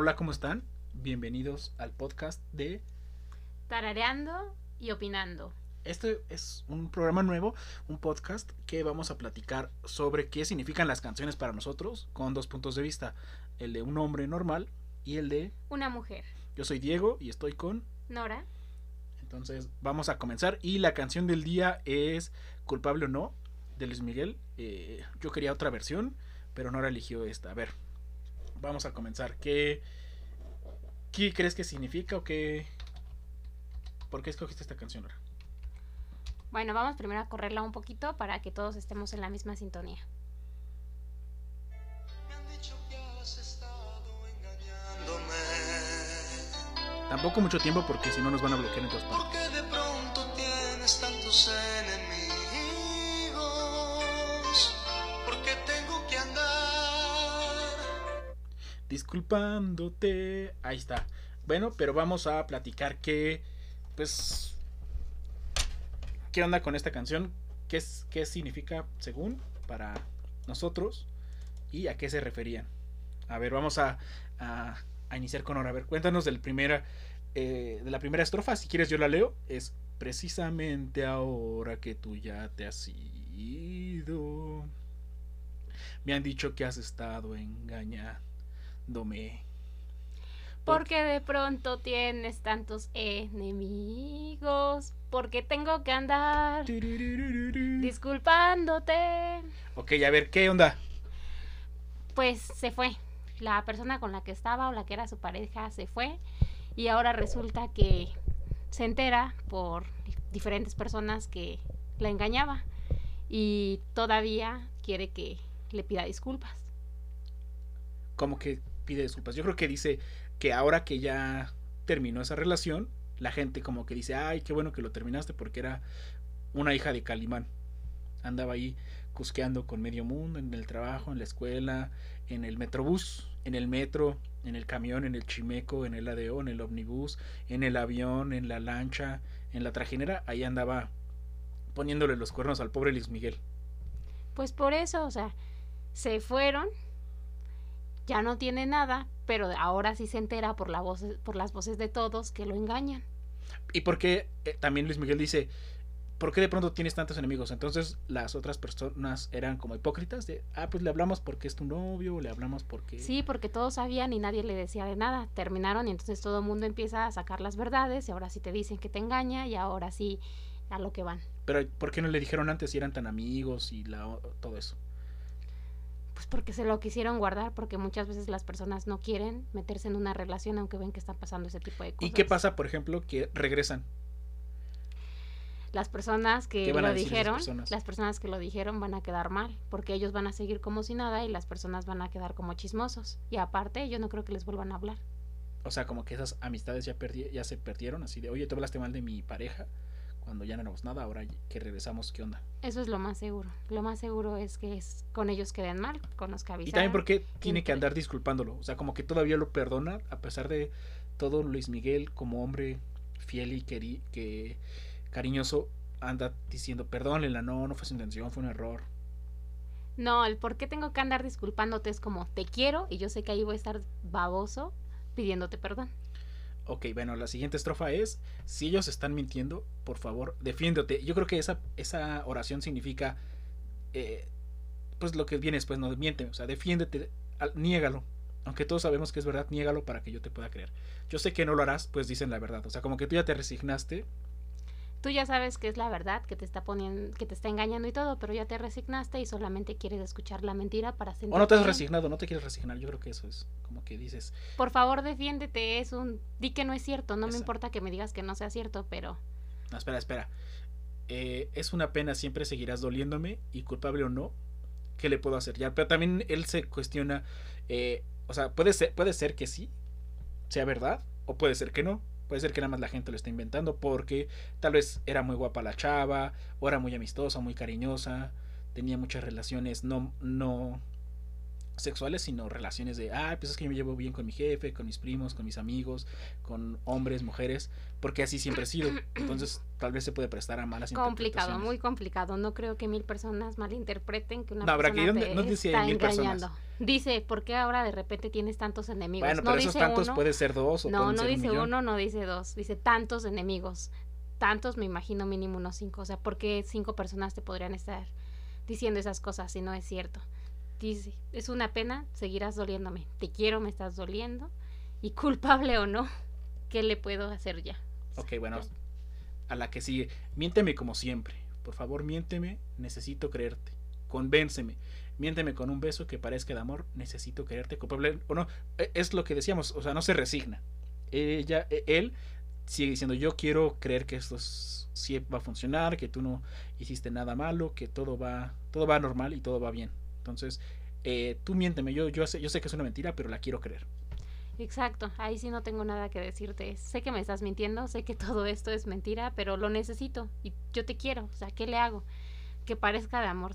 Hola, ¿cómo están? Bienvenidos al podcast de Tarareando y opinando. Este es un programa nuevo, un podcast que vamos a platicar sobre qué significan las canciones para nosotros con dos puntos de vista, el de un hombre normal y el de Una mujer. yo soy Diego y estoy con Nora. entonces vamos a comenzar y la canción del día es culpable o no de Luis Miguel. Eh, yo quería otra versión, pero Nora eligió esta. A ver, vamos a comenzar. ¿Qué, qué crees que significa o qué? ¿Por qué escogiste esta canción, Nora? Bueno, vamos primero a correrla un poquito para que todos estemos en la misma sintonía. Me han dicho que has estado engañándome. Tampoco mucho tiempo porque si no nos van a bloquear en todas partes. Porque de pronto tienes tantos enemigos. Disculpándote. Ahí está. Bueno, pero vamos a platicar qué, pues, qué onda con esta canción, qué, qué significa según para nosotros y a qué se referían. A ver, vamos a, a, iniciar con ahora. A ver, cuéntanos del primera, eh, de la primera estrofa. Si quieres, yo la leo. Es precisamente ahora que tú ya te has ido. Me han dicho que has estado engañándome. Porque de pronto tienes tantos enemigos. Porque tengo que andar disculpándote. Ok, a ver, ¿qué onda? Pues se fue. La persona con la que estaba o la que era su pareja se fue. Y ahora resulta que se entera por diferentes personas que la engañaba. Y todavía quiere que le pida disculpas. Como que pide disculpas. Yo creo que dice que ahora que ya terminó esa relación, la gente como que dice, ay, qué bueno que lo terminaste porque era una hija de Calimán. Andaba ahí cusqueando con medio mundo, en el trabajo, en la escuela, en el metrobús, en el metro, en el camión, en el chimeco, en el ADO, en el omnibus, en el avión, en la lancha, en la trajinera. Ahí andaba poniéndole los cuernos al pobre Luis Miguel. Pues por eso, o sea, se fueron, ya no tiene nada, pero ahora sí se entera por, la voz, por las voces de todos que lo engañan. Y porque eh, también Luis Miguel dice, ¿por qué de pronto tienes tantos enemigos? Entonces las otras personas eran como hipócritas de, ah, pues le hablamos porque es tu novio, le hablamos porque... Sí, porque todos sabían y nadie le decía de nada. Terminaron y entonces todo el mundo empieza a sacar las verdades y ahora sí te dicen que te engaña y ahora sí a lo que van. Pero ¿por qué no le dijeron antes si eran tan amigos y la, todo eso? Pues porque se lo quisieron guardar, porque muchas veces las personas no quieren meterse en una relación aunque ven que están pasando ese tipo de cosas. ¿Y qué pasa, por ejemplo, que regresan? Las personas que ¿Qué van a lo dijeron, personas? las personas que lo dijeron van a quedar mal, porque ellos van a seguir como si nada y las personas van a quedar como chismosos. Y aparte, yo no creo que les vuelvan a hablar. O sea, como que esas amistades ya, perdi ya se perdieron, así de, oye, tú hablaste mal de mi pareja cuando ya no éramos nada, ahora que regresamos, ¿qué onda? Eso es lo más seguro. Lo más seguro es que es, con ellos queden mal, con los que avisaron. Y también porque tiene que andar disculpándolo, o sea, como que todavía lo perdona, a pesar de todo Luis Miguel como hombre fiel y queri que cariñoso anda diciendo, perdónenla, no, no fue su intención, fue un error. No, el por qué tengo que andar disculpándote es como te quiero y yo sé que ahí voy a estar baboso pidiéndote perdón. Ok, bueno, la siguiente estrofa es, si ellos están mintiendo, por favor, defiéndote. Yo creo que esa, esa oración significa, eh, pues lo que viene después, no miente, o sea, defiéndete, al- niégalo. Aunque todos sabemos que es verdad, niégalo para que yo te pueda creer. Yo sé que no lo harás, pues dicen la verdad. O sea, como que tú ya te resignaste. Tú ya sabes que es la verdad, que te está poniendo, que te está engañando y todo, pero ya te resignaste y solamente quieres escuchar la mentira para sentir. O no te has resignado, no te quieres resignar. Yo creo que eso es como que dices, Por favor, defiéndete, es un di que no es cierto, no me Exacto. importa que me digas que no sea cierto, pero no, espera, espera. Eh, es una pena, siempre seguirás doliéndome y culpable o no, ¿qué le puedo hacer ya? Pero también él se cuestiona, eh, o sea, puede ser, puede ser que sí, sea verdad, o puede ser que no. Puede ser que nada más la gente lo está inventando porque tal vez era muy guapa la chava, o era muy amistosa, muy cariñosa, tenía muchas relaciones no, no, sexuales, sino relaciones de, ah, pues es que yo me llevo bien con mi jefe, con mis primos, con mis amigos, con hombres, mujeres, porque así siempre he sido. Entonces, tal vez se puede prestar a malas Complicado, muy complicado. No creo que mil personas malinterpreten que una No, persona te no está mil personas. Dice, ¿por qué ahora de repente tienes tantos enemigos? Bueno, no pero esos dice tantos uno, puede ser dos o no, no un dice uno, no dice dos, dice tantos enemigos. Tantos, me imagino mínimo unos cinco. O sea, ¿por qué cinco personas te podrían estar diciendo esas cosas si no es cierto? Dice, es una pena, seguirás doliéndome. Te quiero, me estás doliendo. Y culpable o no, ¿qué le puedo hacer ya? Ok, bueno, a la que sigue. Miénteme como siempre. Por favor, miénteme. Necesito creerte. Convénceme. Miénteme con un beso que parezca de amor. Necesito creerte. Culpable o no. e- Es lo que decíamos. O sea, no se resigna. Ella, e- él sigue diciendo: Yo quiero creer que esto sí va a funcionar. Que tú no hiciste nada malo. Que todo va, todo va normal y todo va bien. Entonces, eh, tú miénteme. Yo, yo, sé, yo sé que es una mentira, pero la quiero creer. Exacto, ahí sí no tengo nada que decirte. Sé que me estás mintiendo, sé que todo esto es mentira, pero lo necesito y yo te quiero. O sea, ¿qué le hago? Que parezca de amor.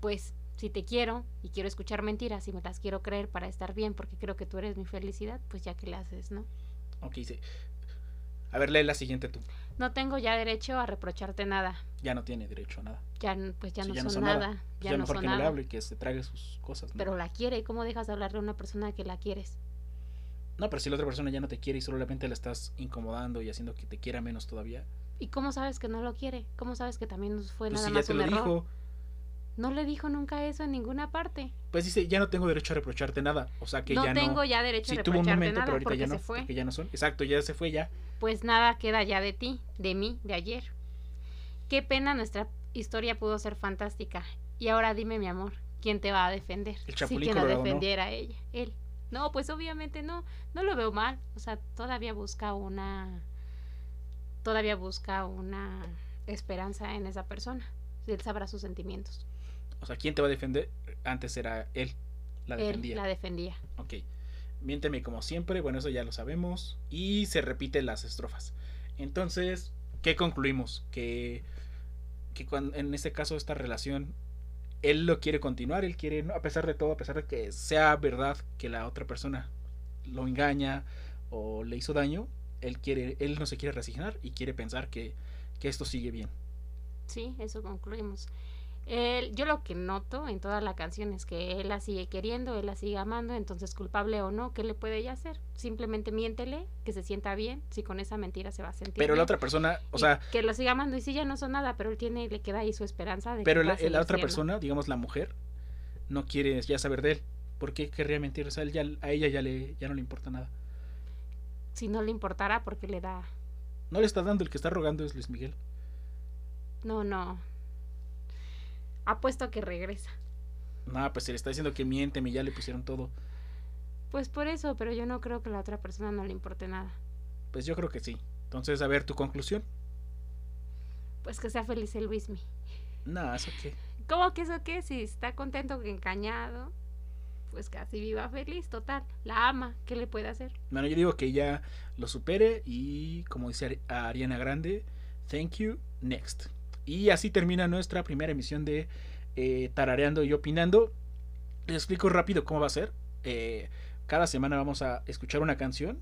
Pues si te quiero y quiero escuchar mentiras y me las quiero creer para estar bien porque creo que tú eres mi felicidad, pues ya que le haces, ¿no? Ok, sí. A ver, lee la siguiente tú. No tengo ya derecho a reprocharte nada. Ya no tiene derecho a nada. Ya, pues ya Sí, no ya no son son nada. nada. Pues Ya, ya no mejor son que no le nada. hable y que se trague sus cosas. ¿no? Pero la quiere. ¿Y cómo dejas de hablarle a una persona que la quieres? No, pero si la otra persona ya no te quiere y solamente la estás incomodando y haciendo que te quiera menos todavía. ¿Y cómo sabes que no lo quiere? ¿Cómo sabes que también fue Pues nada si ya más te un lo error? dijo, No le dijo nunca eso en ninguna parte. pues dice, ya no tengo derecho a reprocharte nada. O sea que no ya tengo no. ya derecho Sí a tuvo un reprocharte momento, nada pero ahorita porque ya no. se fue. Porque ya no son. Exacto, ya se fue ya. Pues nada queda ya de ti, de mí, de ayer. Qué pena nuestra historia pudo ser fantástica. Y ahora dime, mi amor, ¿quién te va a defender? El si Chapulín quien la ¿no? defendiera a ella, él. No, pues obviamente no, no lo veo mal. O sea, todavía busca una, todavía busca una esperanza en esa persona. Él sabrá sus sentimientos. O sea, ¿quién te va a defender? Antes era él. La Él defendía. la defendía. Ok. Miénteme como siempre. Bueno, eso ya lo sabemos. Y se repiten las estrofas. Entonces, ¿qué concluimos? Que, que cuando, en este caso esta relación, él lo quiere continuar. Él quiere, a pesar de todo, a pesar de que sea verdad que la otra persona lo engaña o le hizo daño, él, quiere, él no se quiere resignar y quiere pensar que, que esto sigue bien. Sí, eso concluimos. Él- yo lo que noto en toda la canción es que él la sigue queriendo, él la sigue amando, entonces culpable o no, ¿qué le puede ella hacer? Simplemente miéntele, que se sienta bien, si con esa mentira se va a sentir Pero la otra persona, o sea, que lo siga amando y sí ya no son nada, pero él tiene, le queda ahí su esperanza de Pero que la, la otra persona, digamos la mujer, no quiere ya saber de él. ¿Por qué querría mentir? O sea, él ya, a ella ya, le, ya no le importa nada. Si no le importara, porque le da, No le está dando, el que está rogando es Luis Miguel. no, no. Apuesto a que regresa. No, pues se le está diciendo que miénteme, ya le pusieron todo. Pues por eso, pero yo no creo que a la otra persona no le importe nada. Pues yo creo que sí. Entonces, a ver, tu conclusión. Pues que sea feliz el Luismi. No, eso qué. ¿Cómo que eso qué? Si está contento que engañado, pues casi viva feliz, total. La ama, ¿qué le puede hacer? Bueno, yo digo que ya lo supere y, como dice Ari- Ariana Grande, thank you, next. Y así termina nuestra primera emisión de eh, Tarareando y Opinando. Les explico rápido cómo va a ser. Eh, cada semana vamos a escuchar una canción,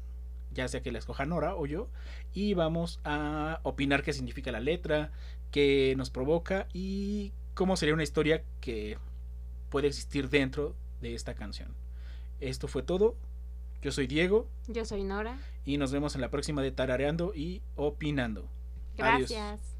ya sea que la escoja Nora o yo, y vamos a opinar qué significa la letra, qué nos provoca y cómo sería una historia que puede existir dentro de esta canción. Esto fue todo. Yo soy Diego Yo soy Nora. y nos vemos en la próxima de Tarareando y Opinando. Adiós. Gracias.